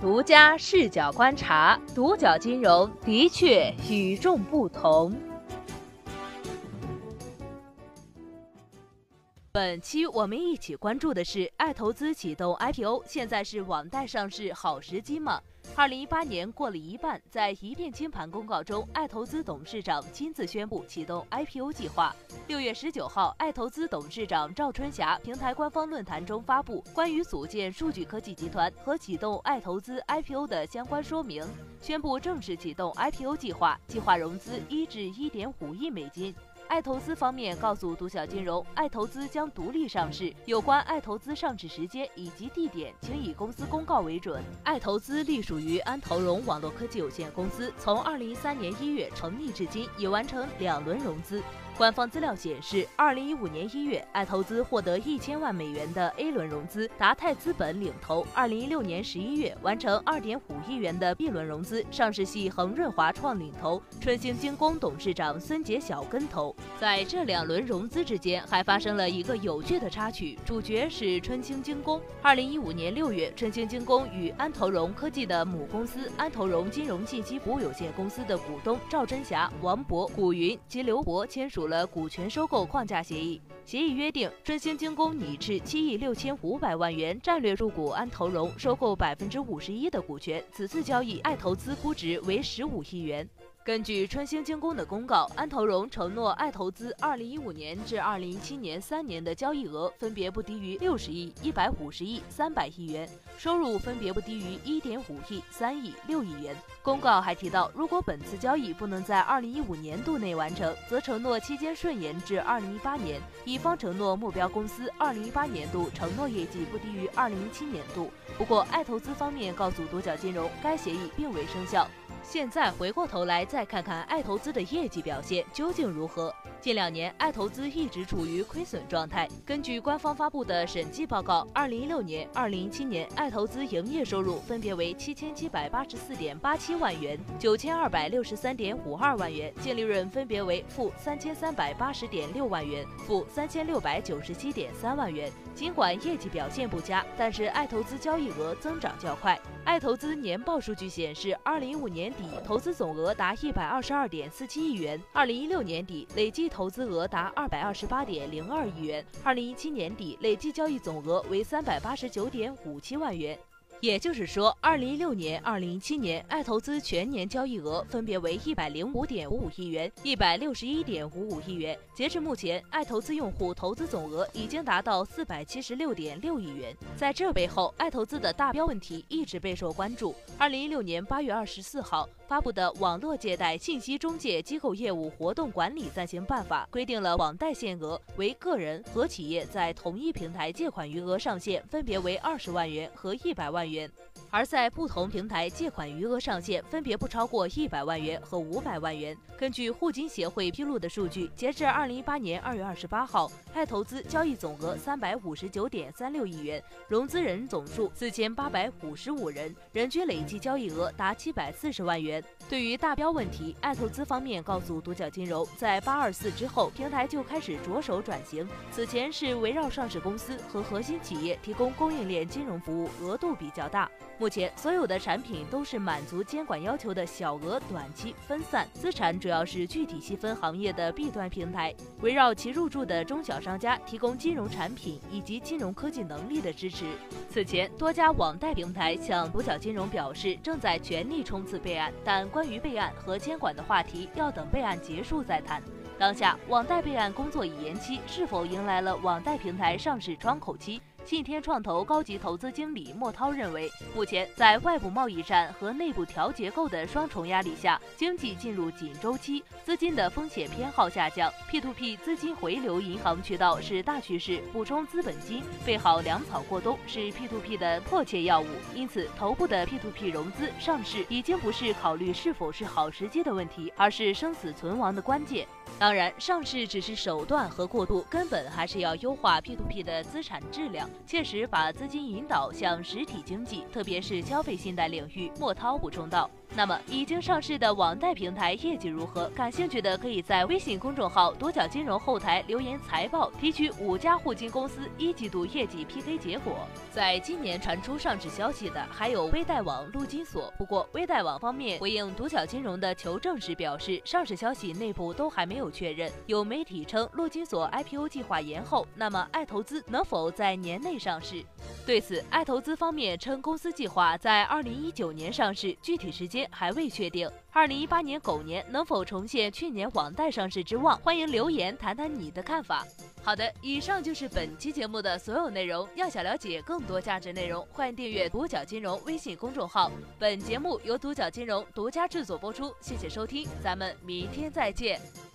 独家视角观察，独角金融的确与众不同。本期我们一起关注的是爱投资启动 IPO，现在是网贷上市好时机吗？二零一八年过了一半，在一片清盘公告中，爱投资董事长亲自宣布启动 IPO 计划。六月十九号，爱投资董事长赵春霞平台官方论坛中发布关于组建数据科技集团和启动爱投资 IPO 的相关说明，宣布正式启动 IPO 计划，计划融资一至一点五亿美金。爱投资方面告诉独角金融，爱投资将独立上市，有关爱投资上市时间以及地点，请以公司公告为准。爱投资隶属于安投融网络科技有限公司，从二零一三年一月成立至今，已完成两轮融资。官方资料显示，二零一五年一月，爱投资获得一千万美元的 A 轮融资，达泰资本领投；二零一六年十一月，完成二点五亿元的 B 轮融资，上市系恒润华创领投，春兴精工董事长孙杰小跟投。在这两轮融资之间，还发生了一个有趣的插曲，主角是春兴精工。二零一五年六月，春兴精工与安投融科技的母公司安投融金融信息服务有限公司的股东赵真霞、王博、古云及刘博签署了。了股权收购框架协议，协议约定春兴精工拟斥七亿六千五百万元战略入股安投融，收购百分之五十一的股权。此次交易，爱投资估值为十五亿元。根据春兴精工的公告，安投融承诺爱投资2015年至2017年三年的交易额分别不低于60亿、150亿、300亿元，收入分别不低于1.5亿、3亿、6亿元。公告还提到，如果本次交易不能在2015年度内完成，则承诺期间顺延至2018年。乙方承诺目标公司2018年度承诺业绩不低于2017年度。不过，爱投资方面告诉独角金融，该协议并未生效。现在回过头来再看看爱投资的业绩表现究竟如何？近两年，爱投资一直处于亏损状态。根据官方发布的审计报告，二零一六年、二零一七年，爱投资营业收入分别为七千七百八十四点八七万元、九千二百六十三点五二万元，净利润分别为负三千三百八十点六万元、负三千六百九十七点三万元。尽管业绩表现不佳，但是爱投资交易额增长较快。爱投资年报数据显示，二零一五年。底投资总额达一百二十二点四七亿元，二零一六年底累计投资额达二百二十八点零二亿元，二零一七年底累计交易总额为三百八十九点五七万元。也就是说，二零一六年、二零一七年，爱投资全年交易额分别为一百零五点五五亿元、一百六十一点五五亿元。截至目前，爱投资用户投资总额已经达到四百七十六点六亿元。在这背后，爱投资的大标问题一直备受关注。二零一六年八月二十四号。发布的《网络借贷信息中介机构业务活动管理暂行办法》规定了网贷限额为个人和企业在同一平台借款余额上限分别为二十万元和一百万元，元而在不同平台借款余额上限分别不超过一百万元和五百万元。根据互金协会披露的数据，截至二零一八年二月二十八号，爱投资交易总额三百五十九点三六亿元，融资人总数四千八百五十五人，人均累计交易额达七百四十万元。对于大标问题，爱投资方面告诉独角金融，在八二四之后，平台就开始着手转型。此前是围绕上市公司和核心企业提供供应链金融服务，额度比较较大。目前所有的产品都是满足监管要求的小额、短期、分散资产，主要是具体细分行业的 B 端平台，围绕其入驻的中小商家提供金融产品以及金融科技能力的支持。此前，多家网贷平台向独角金融表示，正在全力冲刺备案。但关于备案和监管的话题，要等备案结束再谈。当下网贷备案工作已延期，是否迎来了网贷平台上市窗口期？信天创投高级投资经理莫涛认为，目前在外部贸易战和内部调结构的双重压力下，经济进入紧周期，资金的风险偏好下降，P2P 资金回流银行渠道是大趋势，补充资本金，备好粮草过冬是 P2P 的迫切要务。因此，头部的 P2P 融资上市已经不是考虑是否是好时机的问题，而是生死存亡的关键。当然，上市只是手段和过渡，根本还是要优化 P2P 的资产质量。切实把资金引导向实体经济，特别是消费信贷领域。莫涛补充道。那么，已经上市的网贷平台业绩如何？感兴趣的可以在微信公众号“独角金融”后台留言财报，提取五家互金公司一季度业绩 PK 结果。在今年传出上市消息的还有微贷网、陆金所。不过，微贷网方面回应独角金融的求证时表示，上市消息内部都还没有确认。有媒体称，陆金所 IPO 计划延后，那么爱投资能否在年内上市？对此，爱投资方面称，公司计划在二零一九年上市，具体时间还未确定。二零一八年狗年能否重现去年网贷上市之望？欢迎留言谈谈你的看法。好的，以上就是本期节目的所有内容。要想了解更多价值内容，欢迎订阅独角金融微信公众号。本节目由独角金融独家制作播出，谢谢收听，咱们明天再见。